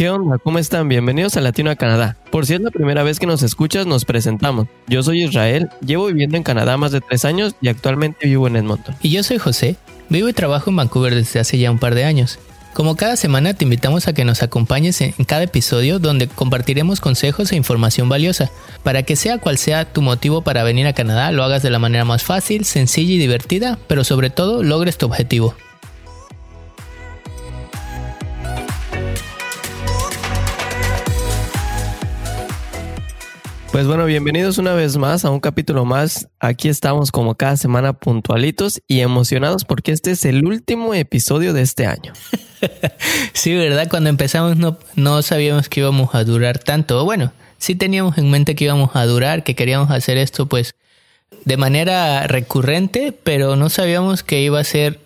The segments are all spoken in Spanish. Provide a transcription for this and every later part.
¿Qué onda? ¿Cómo están? Bienvenidos a Latino a Canadá. Por si es la primera vez que nos escuchas, nos presentamos. Yo soy Israel, llevo viviendo en Canadá más de tres años y actualmente vivo en Edmonton. Y yo soy José, vivo y trabajo en Vancouver desde hace ya un par de años. Como cada semana te invitamos a que nos acompañes en cada episodio donde compartiremos consejos e información valiosa, para que sea cual sea tu motivo para venir a Canadá, lo hagas de la manera más fácil, sencilla y divertida, pero sobre todo logres tu objetivo. Pues bueno, bienvenidos una vez más a un capítulo más. Aquí estamos como cada semana puntualitos y emocionados porque este es el último episodio de este año. sí, ¿verdad? Cuando empezamos no, no sabíamos que íbamos a durar tanto. Bueno, sí teníamos en mente que íbamos a durar, que queríamos hacer esto pues de manera recurrente, pero no sabíamos que iba a ser,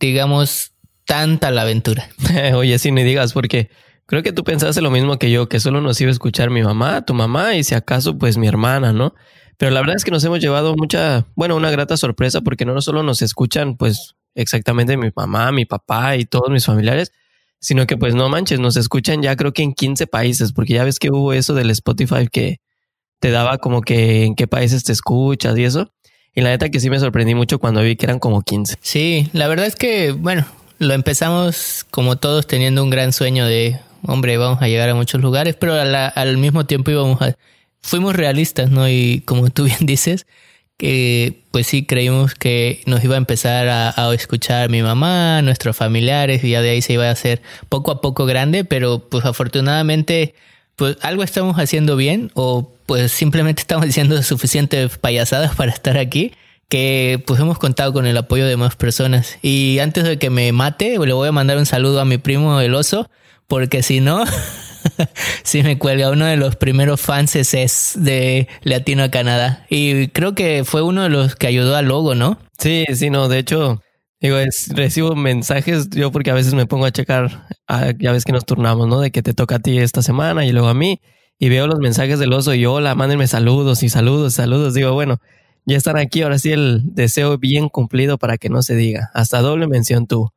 digamos, tanta la aventura. Oye, sí, ni digas porque Creo que tú pensaste lo mismo que yo, que solo nos iba a escuchar mi mamá, tu mamá y si acaso pues mi hermana, ¿no? Pero la verdad es que nos hemos llevado mucha, bueno, una grata sorpresa porque no solo nos escuchan pues exactamente mi mamá, mi papá y todos mis familiares, sino que pues no manches, nos escuchan ya creo que en 15 países, porque ya ves que hubo eso del Spotify que te daba como que en qué países te escuchas y eso. Y la neta que sí me sorprendí mucho cuando vi que eran como 15. Sí, la verdad es que, bueno, lo empezamos como todos teniendo un gran sueño de hombre, vamos a llegar a muchos lugares, pero al mismo tiempo íbamos a, fuimos realistas, ¿no? Y como tú bien dices, pues sí creímos que nos iba a empezar a, escuchar mi mamá, nuestros familiares, y ya de ahí se iba a hacer poco a poco grande, pero pues afortunadamente pues algo estamos haciendo bien o pues simplemente estamos diciendo suficientes payasadas para estar aquí que pues hemos contado con el apoyo de más personas. Y antes de que me mate, le voy a mandar un saludo a mi primo el oso, porque si no, si me cuelga uno de los primeros fans es de Latino a Canadá. Y creo que fue uno de los que ayudó al logo, ¿no? Sí, sí, no, de hecho, digo, recibo mensajes yo porque a veces me pongo a checar, ya ves que nos turnamos, ¿no? De que te toca a ti esta semana y luego a mí. Y veo los mensajes del oso y hola, mándenme saludos y saludos, saludos. Digo, bueno, ya están aquí, ahora sí el deseo bien cumplido para que no se diga. Hasta doble mención tú.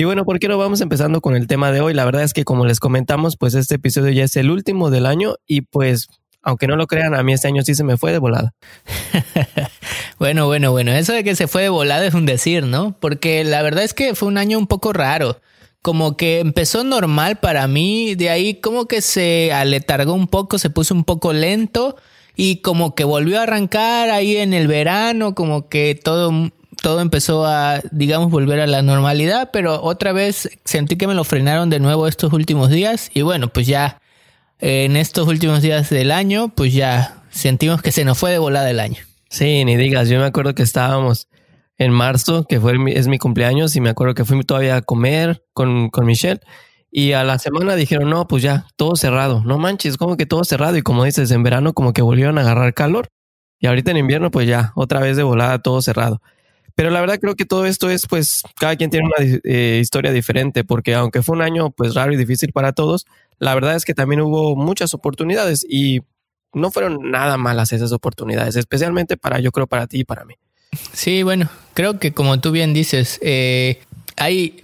Y bueno, ¿por qué no vamos empezando con el tema de hoy? La verdad es que como les comentamos, pues este episodio ya es el último del año y pues, aunque no lo crean, a mí este año sí se me fue de volada. bueno, bueno, bueno, eso de que se fue de volada es un decir, ¿no? Porque la verdad es que fue un año un poco raro. Como que empezó normal para mí, de ahí como que se aletargó un poco, se puso un poco lento y como que volvió a arrancar ahí en el verano, como que todo todo empezó a, digamos, volver a la normalidad, pero otra vez sentí que me lo frenaron de nuevo estos últimos días y bueno, pues ya en estos últimos días del año, pues ya sentimos que se nos fue de volada el año. Sí, ni digas, yo me acuerdo que estábamos en marzo, que fue es mi cumpleaños, y me acuerdo que fui todavía a comer con, con Michelle. Y a la semana dijeron, no, pues ya, todo cerrado. No manches, como que todo cerrado. Y como dices, en verano como que volvieron a agarrar calor. Y ahorita en invierno, pues ya, otra vez de volada, todo cerrado. Pero la verdad creo que todo esto es, pues, cada quien tiene una eh, historia diferente, porque aunque fue un año, pues, raro y difícil para todos, la verdad es que también hubo muchas oportunidades y no fueron nada malas esas oportunidades, especialmente para, yo creo, para ti y para mí. Sí, bueno, creo que como tú bien dices, eh,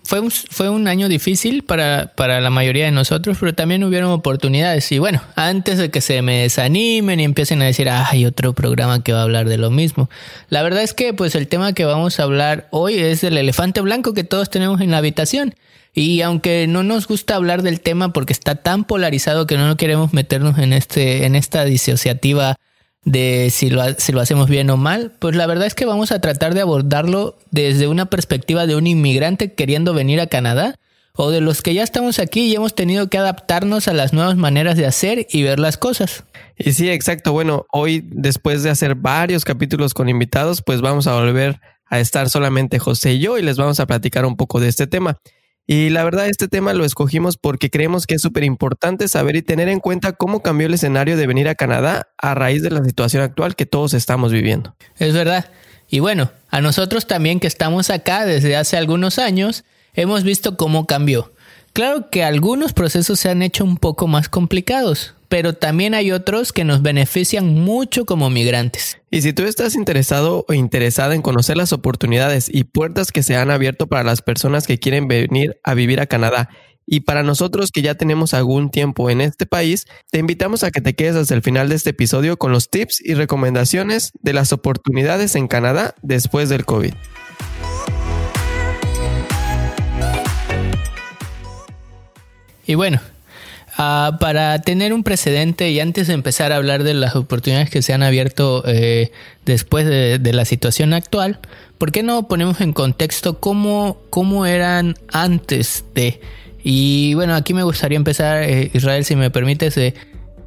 fue, un, fue un año difícil para, para la mayoría de nosotros, pero también hubieron oportunidades. Y bueno, antes de que se me desanimen y empiecen a decir, ah, hay otro programa que va a hablar de lo mismo. La verdad es que pues el tema que vamos a hablar hoy es el elefante blanco que todos tenemos en la habitación. Y aunque no nos gusta hablar del tema porque está tan polarizado que no queremos meternos en este, en esta disociativa de si lo, si lo hacemos bien o mal, pues la verdad es que vamos a tratar de abordarlo desde una perspectiva de un inmigrante queriendo venir a Canadá o de los que ya estamos aquí y hemos tenido que adaptarnos a las nuevas maneras de hacer y ver las cosas. Y sí, exacto. Bueno, hoy después de hacer varios capítulos con invitados, pues vamos a volver a estar solamente José y yo y les vamos a platicar un poco de este tema. Y la verdad, este tema lo escogimos porque creemos que es súper importante saber y tener en cuenta cómo cambió el escenario de venir a Canadá a raíz de la situación actual que todos estamos viviendo. Es verdad. Y bueno, a nosotros también que estamos acá desde hace algunos años, hemos visto cómo cambió. Claro que algunos procesos se han hecho un poco más complicados, pero también hay otros que nos benefician mucho como migrantes. Y si tú estás interesado o interesada en conocer las oportunidades y puertas que se han abierto para las personas que quieren venir a vivir a Canadá Y para nosotros que ya tenemos algún tiempo en este país, te invitamos a que te quedes hasta el final de este episodio con los tips y recomendaciones de las oportunidades en Canadá después del COVID. Y bueno, uh, para tener un precedente y antes de empezar a hablar de las oportunidades que se han abierto eh, después de, la situación actual, ¿por qué no ponemos en contexto cómo, cómo eran antes de... Y bueno, aquí me gustaría empezar, eh, Israel, si me permites,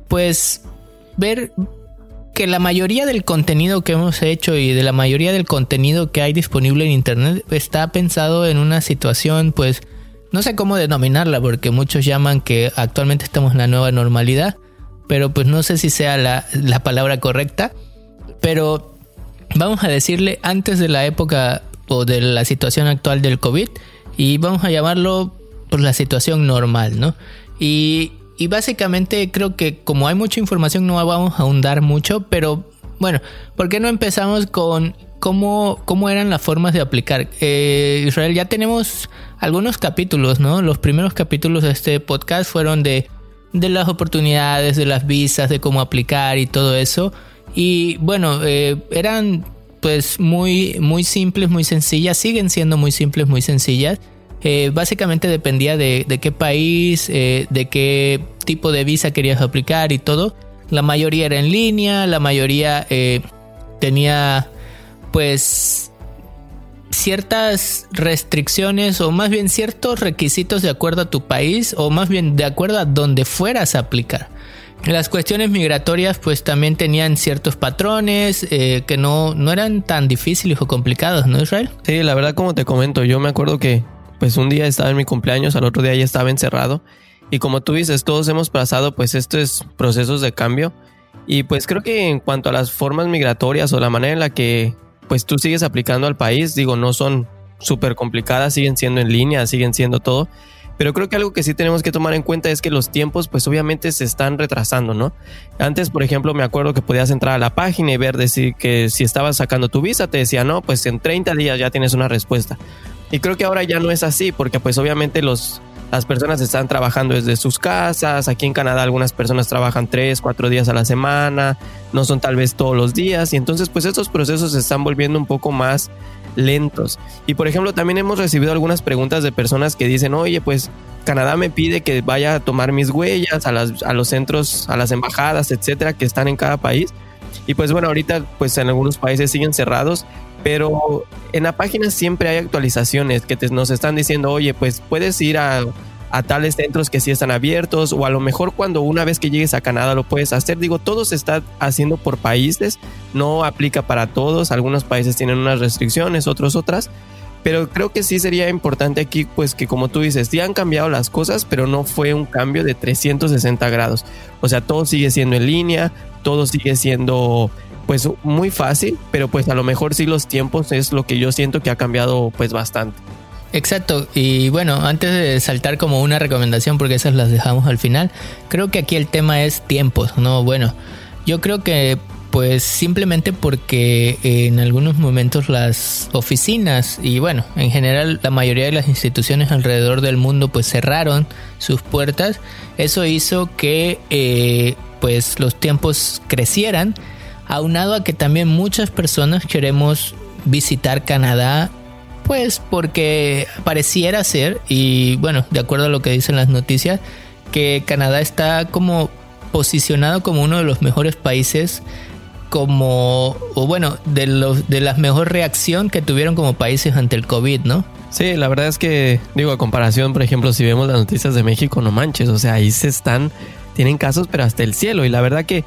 pues ver que la mayoría del contenido que hemos hecho y de la mayoría del contenido que hay disponible en Internet está pensado en una situación pues no sé cómo denominarla porque muchos llaman que actualmente estamos en la nueva normalidad, pero pues no sé si sea la, la palabra correcta, pero vamos a decirle antes de la época o de la situación actual del COVID y vamos a llamarlo por la situación normal, ¿no? Y, y básicamente creo que como hay mucha información no vamos a ahondar mucho, pero bueno, ¿por qué no empezamos con cómo, cómo eran las formas de aplicar? Eh, Israel, ya tenemos algunos capítulos, ¿no? Los primeros capítulos de este podcast fueron de, de las oportunidades, de las visas, de cómo aplicar y todo eso. Y bueno, eh, eran pues muy, muy simples, muy sencillas, siguen siendo muy simples, muy sencillas. Eh, básicamente dependía de, de qué país, de qué tipo de visa querías aplicar y todo. La mayoría era en línea, la mayoría tenía pues ciertas restricciones o más bien ciertos requisitos de acuerdo a tu país o más bien de acuerdo a donde fueras a aplicar. Las cuestiones migratorias pues también tenían ciertos patrones eh, que no, no eran tan difíciles o complicados, ¿no Israel? Sí, la verdad como te comento, yo me acuerdo que pues un día estaba en mi cumpleaños, al otro día ya estaba encerrado y como tú dices, todos hemos pasado pues estos procesos de cambio y pues creo que en cuanto a las formas migratorias o la manera en la que pues tú sigues aplicando al país, digo, no son súper complicadas, siguen siendo en línea, siguen siendo todo. Pero creo que algo que sí tenemos que tomar en cuenta es que los tiempos pues obviamente se están retrasando, ¿no? Antes, por ejemplo, me acuerdo que podías entrar a la página y ver decir que si estabas sacando tu visa te decía, no, pues en 30 días ya tienes una respuesta. Y creo que ahora ya no es así, porque pues obviamente los, las personas están trabajando desde sus casas. Aquí en Canadá algunas personas trabajan tres, cuatro días a la semana, no son tal vez todos los días. Y entonces pues estos procesos se están volviendo un poco más lentos. Y por ejemplo también hemos recibido algunas preguntas de personas que dicen, oye pues Canadá me pide que vaya a tomar mis huellas a, los centros, a las embajadas, etcétera, que están en cada país. Y pues bueno, ahorita pues en algunos países siguen cerrados pero en la página siempre hay actualizaciones que te, nos están diciendo, oye, pues puedes ir a, a, tales centros que sí están abiertos, o a lo mejor cuando una vez que llegues a Canadá lo puedes hacer. Digo, todo se está haciendo por países, no aplica para todos, algunos países tienen unas restricciones, otros otras. Pero creo que sí sería importante aquí, pues que como tú dices, sí han cambiado las cosas, pero no fue un cambio de 360 grados. O sea, todo sigue siendo en línea, todo sigue siendo pues muy fácil, pero pues a lo mejor sí los tiempos es lo que yo siento que ha cambiado pues bastante. Exacto, y bueno, antes de saltar como una recomendación, porque esas las dejamos al final, creo que aquí el tema es tiempos, ¿no? Bueno, yo creo que pues simplemente porque en algunos momentos las oficinas y bueno, en general la mayoría de las instituciones alrededor del mundo pues cerraron sus puertas, eso hizo que eh, pues los tiempos crecieran aunado a que también muchas personas queremos visitar Canadá, pues porque pareciera ser, y bueno, de acuerdo a lo que dicen las noticias, que Canadá está como posicionado como uno de los mejores países como, o bueno, de, los, de la mejor reacción que tuvieron como países ante el COVID, ¿no? Sí, la verdad es que, digo, a comparación, por ejemplo, si vemos las noticias de México, no manches, o sea, ahí se están, tienen casos, pero hasta el cielo, y la verdad que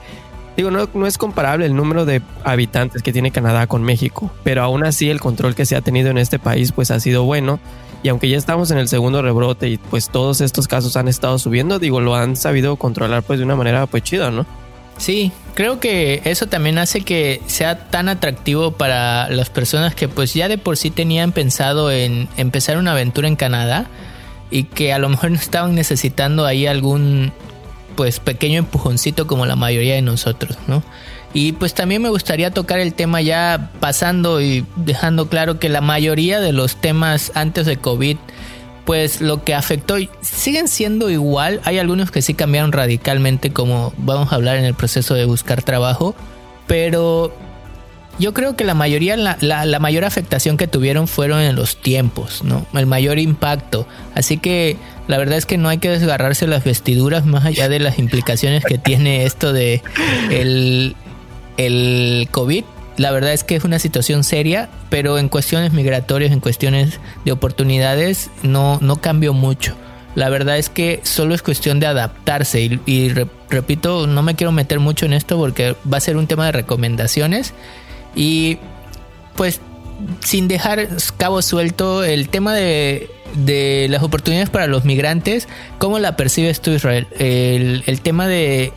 Digo, no, no es comparable el número de habitantes que tiene Canadá con México, pero aún así el control que se ha tenido en este país pues ha sido bueno. Y aunque ya estamos en el segundo rebrote y pues todos estos casos han estado subiendo, digo, lo han sabido controlar pues de una manera pues chida, ¿no? Sí, creo que eso también hace que sea tan atractivo para las personas que pues ya de por sí tenían pensado en empezar una aventura en Canadá y que a lo mejor no estaban necesitando ahí algún pues pequeño empujoncito como la mayoría de nosotros, ¿no? Y pues también me gustaría tocar el tema ya pasando y dejando claro que la mayoría de los temas antes de COVID pues lo que afectó siguen siendo igual. Hay algunos que sí cambiaron radicalmente, como vamos a hablar en el proceso de buscar trabajo, pero yo creo que la mayoría, la, la, mayor afectación que tuvieron fueron en los tiempos, ¿no? El mayor impacto. Así que la verdad es que no hay que desgarrarse las vestiduras más allá de las implicaciones que tiene esto de el, el COVID la verdad es que es una situación seria, pero en cuestiones migratorias, en cuestiones de oportunidades, no, no cambió mucho. La verdad es que solo es cuestión de adaptarse y, repito, no me quiero meter mucho en esto porque va a ser un tema de recomendaciones y pues sin dejar cabo suelto el tema de, de las oportunidades para los migrantes, ¿cómo la percibes tú Israel? El, el tema de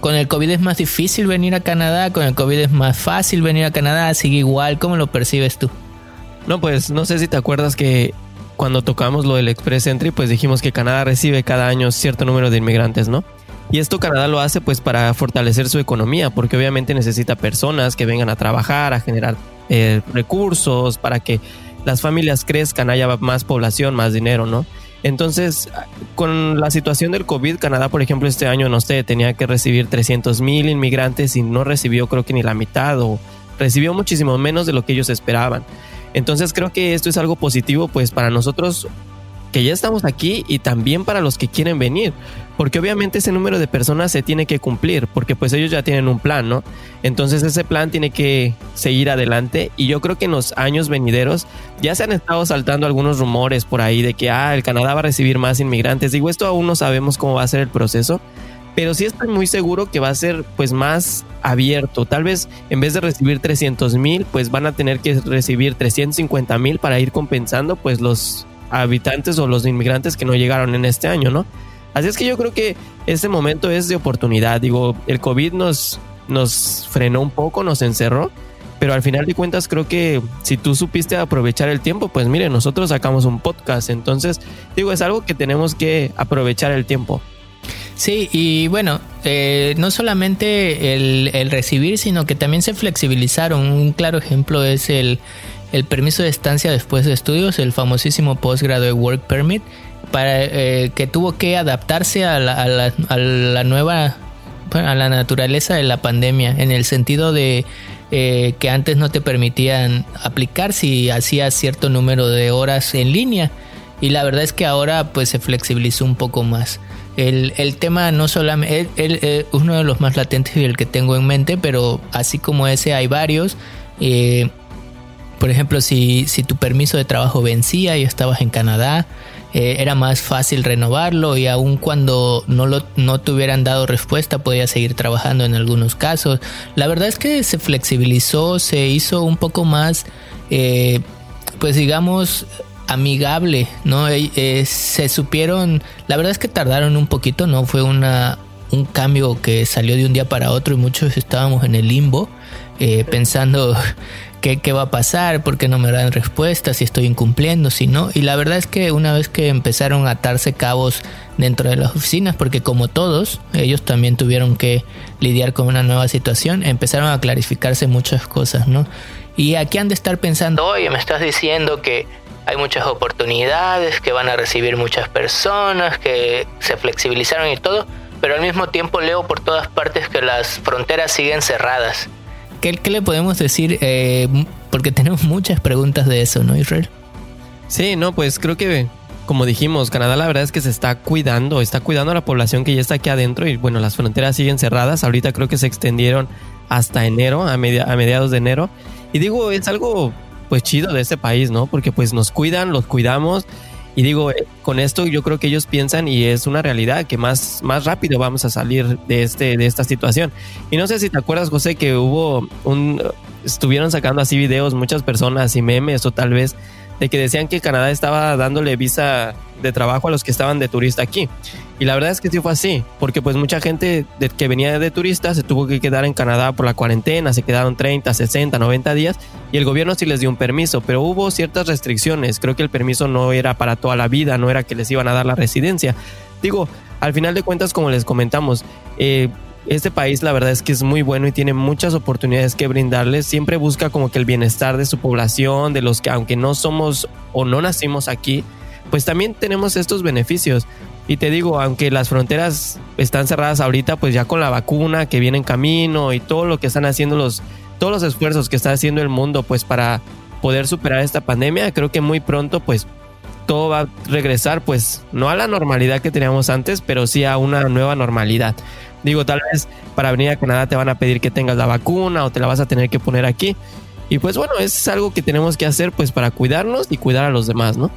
con el COVID es más difícil venir a Canadá, con el COVID es más fácil venir a Canadá, sigue igual, ¿cómo lo percibes tú? No, pues no sé si te acuerdas que cuando tocamos lo del Express Entry, pues dijimos que Canadá recibe cada año cierto número de inmigrantes, ¿no? Y esto Canadá lo hace pues para fortalecer su economía, porque obviamente necesita personas que vengan a trabajar, a generar eh, recursos, para que las familias crezcan, haya más población, más dinero, ¿no? Entonces, con la situación del COVID, Canadá, por ejemplo, este año, no sé, tenía que recibir 300 mil inmigrantes y no recibió creo que ni la mitad o recibió muchísimo menos de lo que ellos esperaban. Entonces creo que esto es algo positivo pues para nosotros que ya estamos aquí y también para los que quieren venir, porque obviamente ese número de personas se tiene que cumplir, porque pues ellos ya tienen un plan, ¿no? Entonces ese plan tiene que seguir adelante y yo creo que en los años venideros ya se han estado saltando algunos rumores por ahí de que, ah, el Canadá va a recibir más inmigrantes. Digo, esto aún no sabemos cómo va a ser el proceso, pero sí estoy muy seguro que va a ser pues más abierto. Tal vez en vez de recibir 300 mil, pues van a tener que recibir 350 mil para ir compensando pues los habitantes o los inmigrantes que no llegaron en este año, ¿no? Así es que yo creo que este momento es de oportunidad. Digo, el COVID nos, nos frenó un poco, nos encerró, pero al final de cuentas creo que si tú supiste aprovechar el tiempo, pues mire, nosotros sacamos un podcast, entonces digo, es algo que tenemos que aprovechar el tiempo. Sí, y bueno, eh, no solamente el, recibir, sino que también se flexibilizaron. Un claro ejemplo es el, el permiso de estancia después de estudios, el famosísimo Postgraduate Work Permit, para eh, que tuvo que adaptarse a la, a la, nueva a la naturaleza de la pandemia en el sentido de eh, que antes no te permitían aplicar si hacías cierto número de horas en línea. Y la verdad es que ahora pues se flexibilizó un poco más. El, el tema no solamente es uno de los más latentes y el que tengo en mente pero así como ese hay varios. Eh, por ejemplo, si, si tu permiso de trabajo vencía y estabas en Canadá, eh, era más fácil renovarlo y aun cuando no, lo, no te hubieran dado respuesta podías seguir trabajando en algunos casos. La verdad es que se flexibilizó, se hizo un poco más, eh, pues digamos, amigable, ¿no? Eh, se supieron, la verdad es que tardaron un poquito, ¿no? Fue una, un cambio que salió de un día para otro y muchos estábamos en el limbo pensando ¿Qué, va a pasar? ¿Por qué no me dan respuesta? Si estoy incumpliendo, si no. Y la verdad es que una vez que empezaron a atarse cabos dentro de las oficinas, porque como todos, ellos también tuvieron que lidiar con una nueva situación, empezaron a clarificarse muchas cosas, ¿no? Y aquí han de estar pensando, oye, me estás diciendo que hay muchas oportunidades, que van a recibir muchas personas, que se flexibilizaron y todo, pero al mismo tiempo leo por todas partes que las fronteras siguen cerradas. ¿Qué, le podemos decir? Eh, porque tenemos muchas preguntas de eso, ¿no, Israel? Sí, no, pues creo que, como dijimos, Canadá la verdad es que se está cuidando, está cuidando a la población que ya está aquí adentro y bueno, las fronteras siguen cerradas. Ahorita creo que se extendieron hasta enero, a, a mediados de enero. Y digo, es algo pues chido de este país, ¿no? Porque pues nos cuidan, los cuidamos y digo, eh, con esto yo creo que ellos piensan y es una realidad que más, más rápido vamos a salir de, este, de esta situación. Y no sé si te acuerdas, José, que hubo un... Estuvieron sacando así videos muchas personas y memes o tal vez de que decían que Canadá estaba dándole visa de trabajo a los que estaban de turista aquí. Y la verdad es que sí fue así, porque pues mucha gente que venía de turista se tuvo que quedar en Canadá por la cuarentena, se quedaron 30, 60, 90 días y el gobierno sí les dio un permiso, pero hubo ciertas restricciones. Creo que el permiso no era para toda la vida, no era que les iban a dar la residencia. Digo, al final de cuentas, como les comentamos, eh, este país la verdad es que es muy bueno y tiene muchas oportunidades que brindarles. Siempre busca como que el bienestar de su población, de los que aunque no somos o no nacimos aquí, pues también tenemos estos beneficios. Y te digo, aunque las fronteras están cerradas ahorita, pues ya con la vacuna que viene en camino y todo lo que están haciendo los, todos los esfuerzos que está haciendo el mundo, pues para poder superar esta pandemia, creo que muy pronto, pues todo va a regresar, pues no a la normalidad que teníamos antes, pero sí a una nueva normalidad. Digo, tal vez para venir a Canadá te van a pedir que tengas la vacuna o te la vas a tener que poner aquí. Y pues bueno, es algo que tenemos que hacer pues para cuidarnos y cuidar a los demás, ¿no?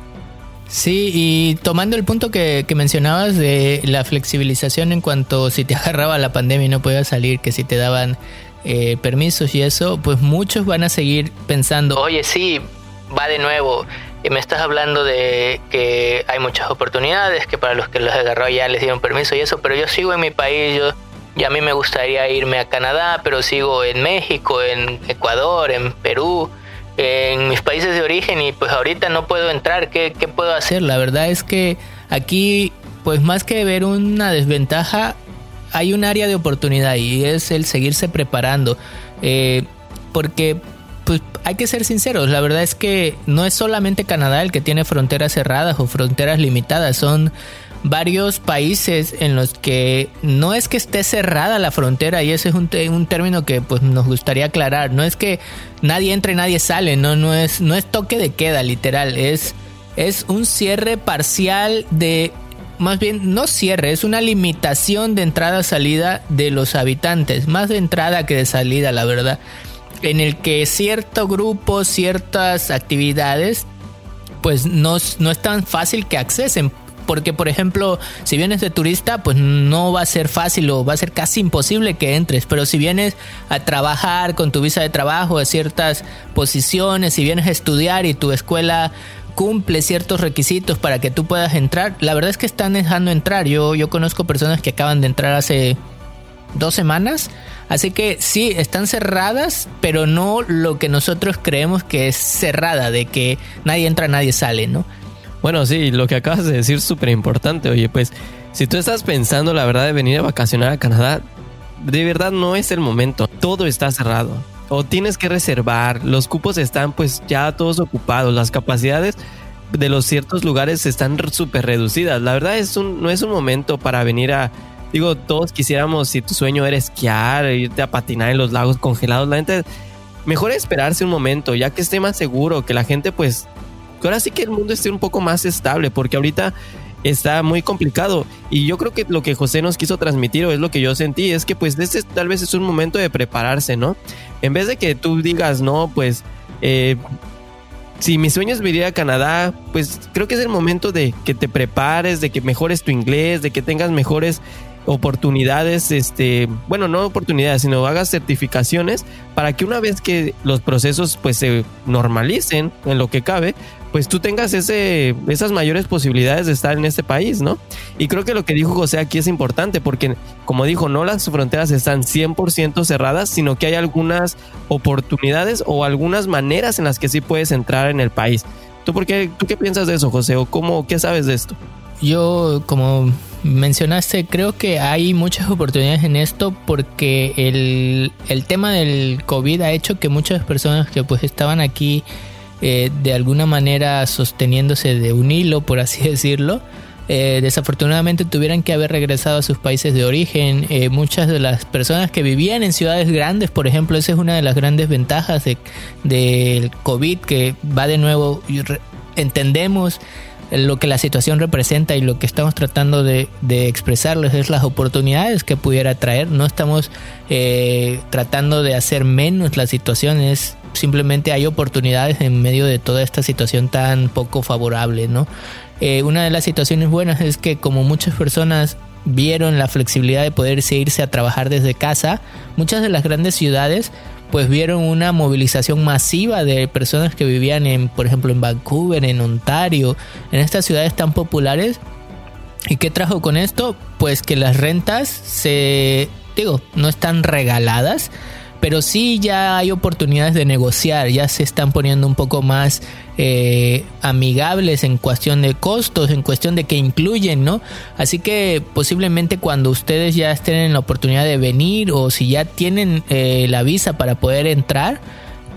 Sí, y tomando el punto que, mencionabas de la flexibilización en cuanto si te agarraba la pandemia y no podías salir, que si te daban eh, permisos y eso, pues muchos van a seguir pensando, oye, sí, va de nuevo. Me estás hablando de que hay muchas oportunidades, que para los que los agarró ya les dieron permiso y eso, pero yo sigo en mi país, yo y a mí me gustaría irme a Canadá, pero sigo en México, en Ecuador, en Perú, en mis países de origen y pues ahorita no puedo entrar. ¿Qué, qué puedo hacer? La verdad es que aquí, pues más que ver una desventaja, hay un área de oportunidad y es el seguirse preparando. Eh, porque pues hay que ser sinceros, la verdad es que no es solamente Canadá el que tiene fronteras cerradas o fronteras limitadas, son varios países en los que no es que esté cerrada la frontera y ese es un, un término que pues nos gustaría aclarar, no es que nadie entre, nadie sale, no, no es, no es toque de queda literal, es, es un cierre parcial de más bien no cierre, es una limitación de entrada-salida de los habitantes, más de entrada que de salida, la verdad, en el que cierto grupo, ciertas actividades, pues no, no es tan fácil que accesen porque por ejemplo, si vienes de turista, pues no va a ser fácil o va a ser casi imposible que entres, pero si vienes a trabajar con tu visa de trabajo a ciertas posiciones, si vienes a estudiar y tu escuela cumple ciertos requisitos para que tú puedas entrar, la verdad es que están dejando entrar. Yo, yo conozco personas que acaban de entrar hace dos semanas. Así que sí, están cerradas, pero no lo que nosotros creemos que es cerrada, de que nadie entra, nadie sale, ¿no? Bueno, sí, lo que acabas de decir es súper importante. Oye, pues si tú estás pensando la verdad de venir a vacacionar a Canadá, de verdad no es el momento. Todo está cerrado. O tienes que reservar. Los cupos están pues ya todos ocupados. Las capacidades de los ciertos lugares están súper reducidas. La verdad es un, no es un momento para venir a... Digo, todos quisiéramos, si tu sueño era esquiar, irte a patinar en los lagos congelados, la gente... Mejor esperarse un momento, ya que esté más seguro, que la gente pues ahora sí que el mundo esté un poco más estable, porque ahorita está muy complicado. Y yo creo que lo que José nos quiso transmitir, o es lo que yo sentí, es que pues este tal vez es un momento de prepararse, ¿no? En vez de que tú digas, no, pues... Eh, si mi sueño es venir a Canadá, pues creo que es el momento de que te prepares, de que mejores tu inglés, de que tengas mejores oportunidades, este, bueno, no oportunidades, sino hagas certificaciones para que una vez que los procesos pues se normalicen en lo que cabe, pues tú tengas ese, esas mayores posibilidades de estar en este país, ¿no? Y creo que lo que dijo José aquí es importante porque, como dijo, no las fronteras están 100% cerradas, sino que hay algunas oportunidades o algunas maneras en las que sí puedes entrar en el país. ¿Tú, por ¿tú qué piensas de eso, José? ¿O cómo, qué sabes de esto? Yo, como mencionaste, creo que hay muchas oportunidades en esto porque el, el tema del COVID ha hecho que muchas personas que pues estaban aquí eh, de alguna manera sosteniéndose de un hilo, por así decirlo, eh, desafortunadamente tuvieran que haber regresado a sus países de origen. Eh, muchas de las personas que vivían en ciudades grandes, por ejemplo, esa es una de las grandes ventajas del de, COVID, que va de nuevo, entendemos lo que la situación representa y lo que estamos tratando de, expresarles es las oportunidades que pudiera traer. No estamos eh, tratando de hacer menos las situaciones, simplemente hay oportunidades en medio de toda esta situación tan poco favorable, ¿no? Eh, una de las situaciones buenas es que como muchas personas vieron la flexibilidad de poder irse a trabajar desde casa, muchas de las grandes ciudades pues vieron una movilización masiva de personas que vivían en, por ejemplo, en Vancouver, en Ontario, en estas ciudades tan populares. ¿Y qué trajo con esto? Pues que las rentas se, digo, no están regaladas, pero sí ya hay oportunidades de negociar, ya se están poniendo un poco más eh, amigables en cuestión de costos, en cuestión de que incluyen, ¿no? Así que posiblemente cuando ustedes ya estén en la oportunidad de venir o si ya tienen eh, la visa para poder entrar,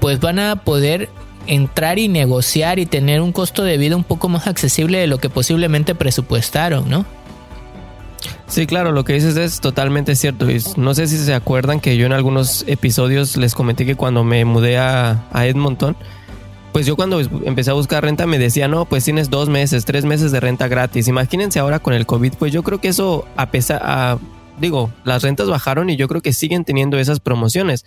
pues van a poder entrar y negociar y tener un costo de vida un poco más accesible de lo que posiblemente presupuestaron, ¿no? Sí, claro, lo que dices es totalmente cierto. No sé si se acuerdan que yo en algunos episodios les comenté que cuando me mudé a, Edmonton, pues yo cuando empecé a buscar renta me decía, no, pues tienes dos meses, tres meses de renta gratis. Imagínense ahora con el COVID, pues yo creo que eso, a pesar, digo, las rentas bajaron y yo creo que siguen teniendo esas promociones.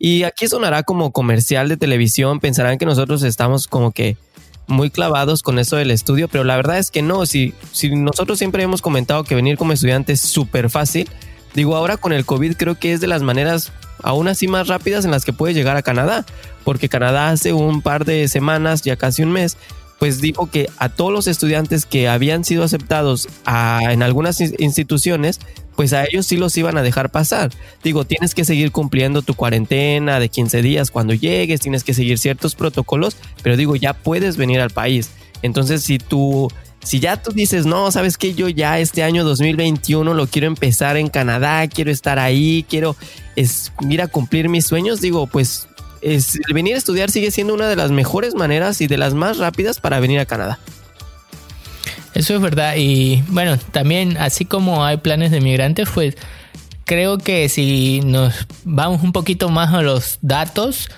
Y aquí sonará como comercial de televisión, pensarán que nosotros estamos como que muy clavados con eso del estudio, pero la verdad es que no, si, si nosotros siempre hemos comentado que venir como estudiante es súper fácil, digo ahora con el COVID creo que es de las maneras aún así más rápidas en las que puedes llegar a Canadá, porque Canadá hace un par de semanas, ya casi un mes, pues dijo que a todos los estudiantes que habían sido aceptados en algunas instituciones, pues a ellos sí los iban a dejar pasar. Digo, tienes que seguir cumpliendo tu cuarentena de 15 días cuando llegues, tienes que seguir ciertos protocolos, pero digo, ya puedes venir al país. Entonces, si tú, si ya tú dices, no, sabes que yo ya este año 2021 lo quiero empezar en Canadá, quiero estar ahí, quiero es, cumplir mis sueños, digo, pues es, venir a estudiar sigue siendo una de las mejores maneras y de las más rápidas para venir a Canadá. Eso es verdad. Y bueno, también así como hay planes de migrantes, pues creo que si nos vamos un poquito más a los datos,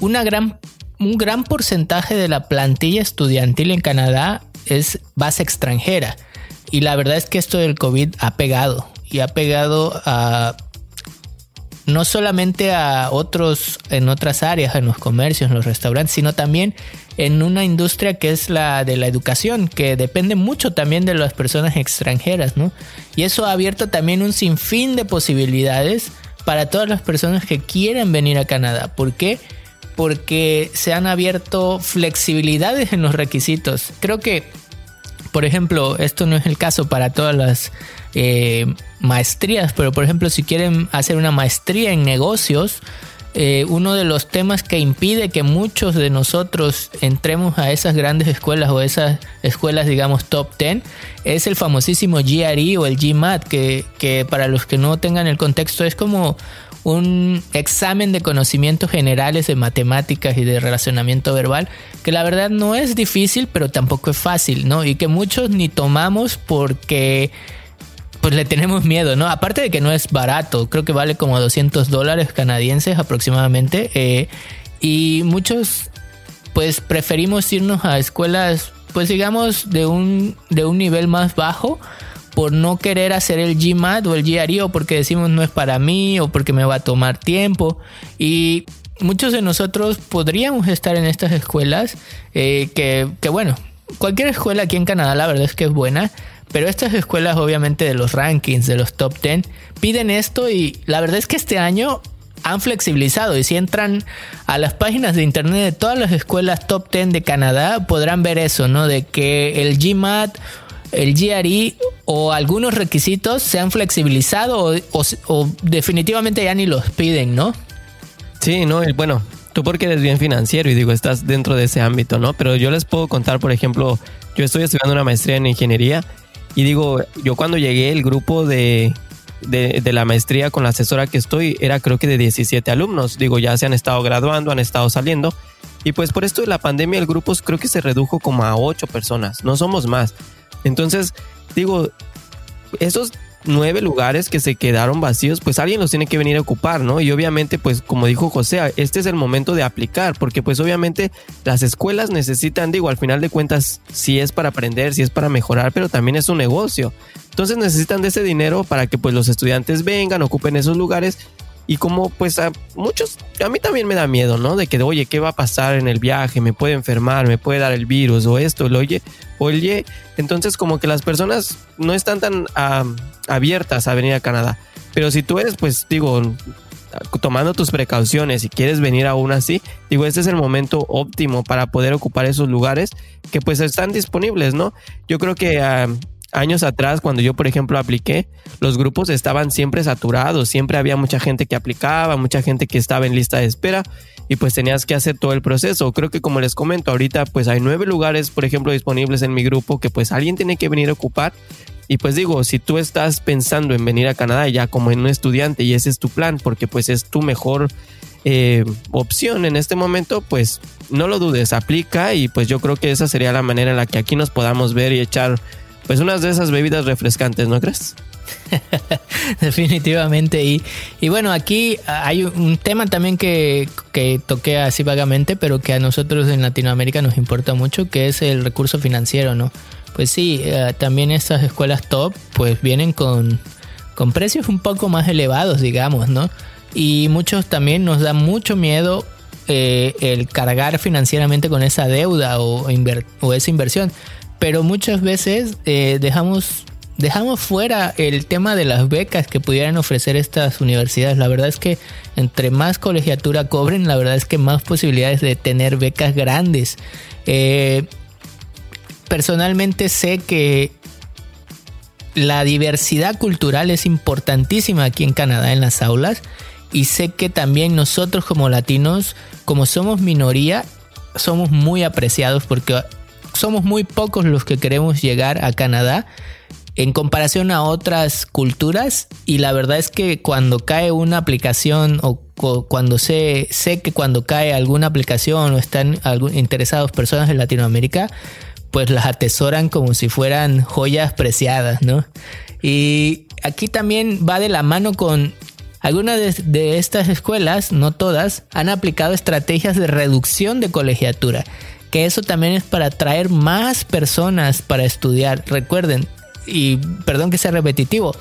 una gran, un gran porcentaje de la plantilla estudiantil en Canadá es base extranjera. Y la verdad es que esto del COVID ha pegado. Y ha pegado a no solamente a otros en otras áreas, en los comercios, en los restaurantes, sino también en una industria que es la de la educación, que depende mucho también de las personas extranjeras, ¿no? Y eso ha abierto también un sinfín de posibilidades para todas las personas que quieren venir a Canadá. ¿Por qué? Porque se han abierto flexibilidades en los requisitos. Creo que, por ejemplo, esto no es el caso para todas las eh, maestrías, pero por ejemplo si quieren hacer una maestría en negocios, eh, uno de los temas que impide que muchos de nosotros entremos a esas grandes escuelas o esas escuelas, digamos, top 10, es el famosísimo GRE o el GMAT, que, que para los que no tengan el contexto es como un examen de conocimientos generales de matemáticas y de relacionamiento verbal, que la verdad no es difícil, pero tampoco es fácil, ¿no? Y que muchos ni tomamos porque pues le tenemos miedo, ¿no? Aparte de que no es barato, creo que vale como 200 dólares canadienses aproximadamente. Eh, y muchos, pues preferimos irnos a escuelas, pues digamos, de un, de un nivel más bajo por no querer hacer el GMAT o el GRE o porque decimos no es para mí o porque me va a tomar tiempo. Y muchos de nosotros podríamos estar en estas escuelas eh, que, que, bueno, cualquier escuela aquí en Canadá la verdad es que es buena pero estas escuelas, obviamente, de los rankings, de los top 10, piden esto y la verdad es que este año han flexibilizado y si entran a las páginas de internet de todas las escuelas top 10 de Canadá podrán ver eso, ¿no? De que el GMAT, el GRE o algunos requisitos se han flexibilizado o, definitivamente ya ni los piden, ¿no? Sí, no, bueno, tú porque eres bien financiero y digo, estás dentro de ese ámbito, ¿no? Pero yo les puedo contar, por ejemplo, yo estoy estudiando una maestría en ingeniería y digo, yo cuando llegué, el grupo de, de, la maestría con la asesora que estoy era creo que de 17 alumnos. Digo, ya se han estado graduando, han estado saliendo. Y pues por esto de la pandemia el grupo creo que se redujo como a 8 personas, no somos más. Entonces, digo, esos nueve lugares que se quedaron vacíos, pues alguien los tiene que venir a ocupar, ¿no? Y obviamente, pues como dijo José, este es el momento de aplicar, porque pues obviamente las escuelas necesitan, digo, al final de cuentas, si es para aprender, si es para mejorar, pero también es un negocio. Entonces necesitan de ese dinero para que pues los estudiantes vengan, ocupen esos lugares y como pues a muchos, a mí también me da miedo, ¿no? De que, oye, ¿qué va a pasar en el viaje? ¿Me puede enfermar? ¿Me puede dar el virus? O esto, lo oye, oye. Entonces como que las personas no están tan abiertas a venir a Canadá. Pero si tú eres, pues digo, tomando tus precauciones y quieres venir aún así, digo, este es el momento óptimo para poder ocupar esos lugares que pues están disponibles, ¿no? Yo creo que años atrás, cuando yo, por ejemplo, apliqué, los grupos estaban siempre saturados, siempre había mucha gente que aplicaba, mucha gente que estaba en lista de espera y pues tenías que hacer todo el proceso. Creo que como les comento, ahorita pues hay nueve lugares, por ejemplo, disponibles en mi grupo que pues alguien tiene que venir a ocupar. Y pues digo, si tú estás pensando en venir a Canadá ya como en un estudiante y ese es tu plan, porque pues es tu mejor eh, opción en este momento, pues no lo dudes, aplica y pues yo creo que esa sería la manera en la que aquí nos podamos ver y echar pues unas de esas bebidas refrescantes, ¿no crees? Definitivamente. Y, y, bueno, aquí hay un tema también que, que, toqué así vagamente, pero que a nosotros en Latinoamérica nos importa mucho, que es el recurso financiero, ¿no? Pues sí, eh, también estas escuelas top pues vienen con, con precios un poco más elevados, digamos, ¿no? Y muchos también nos da mucho miedo eh, el cargar financieramente con esa deuda o, o esa inversión. Pero muchas veces eh, dejamos, dejamos fuera el tema de las becas que pudieran ofrecer estas universidades. La verdad es que entre más colegiatura cobren, la verdad es que más posibilidades de tener becas grandes. Eh, personalmente sé que la diversidad cultural es importantísima aquí en Canadá en las aulas y sé que también nosotros como latinos, como somos minoría, somos muy apreciados porque somos muy pocos los que queremos llegar a Canadá en comparación a otras culturas y la verdad es que cuando cae una aplicación o, cuando sé, sé que cuando cae alguna aplicación o están interesados personas de Latinoamérica, pues las atesoran como si fueran joyas preciadas, ¿no? Y aquí también va de la mano con algunas de, estas escuelas, no todas, han aplicado estrategias de reducción de colegiatura, que eso también es para atraer más personas para estudiar. Recuerden, y perdón que sea repetitivo,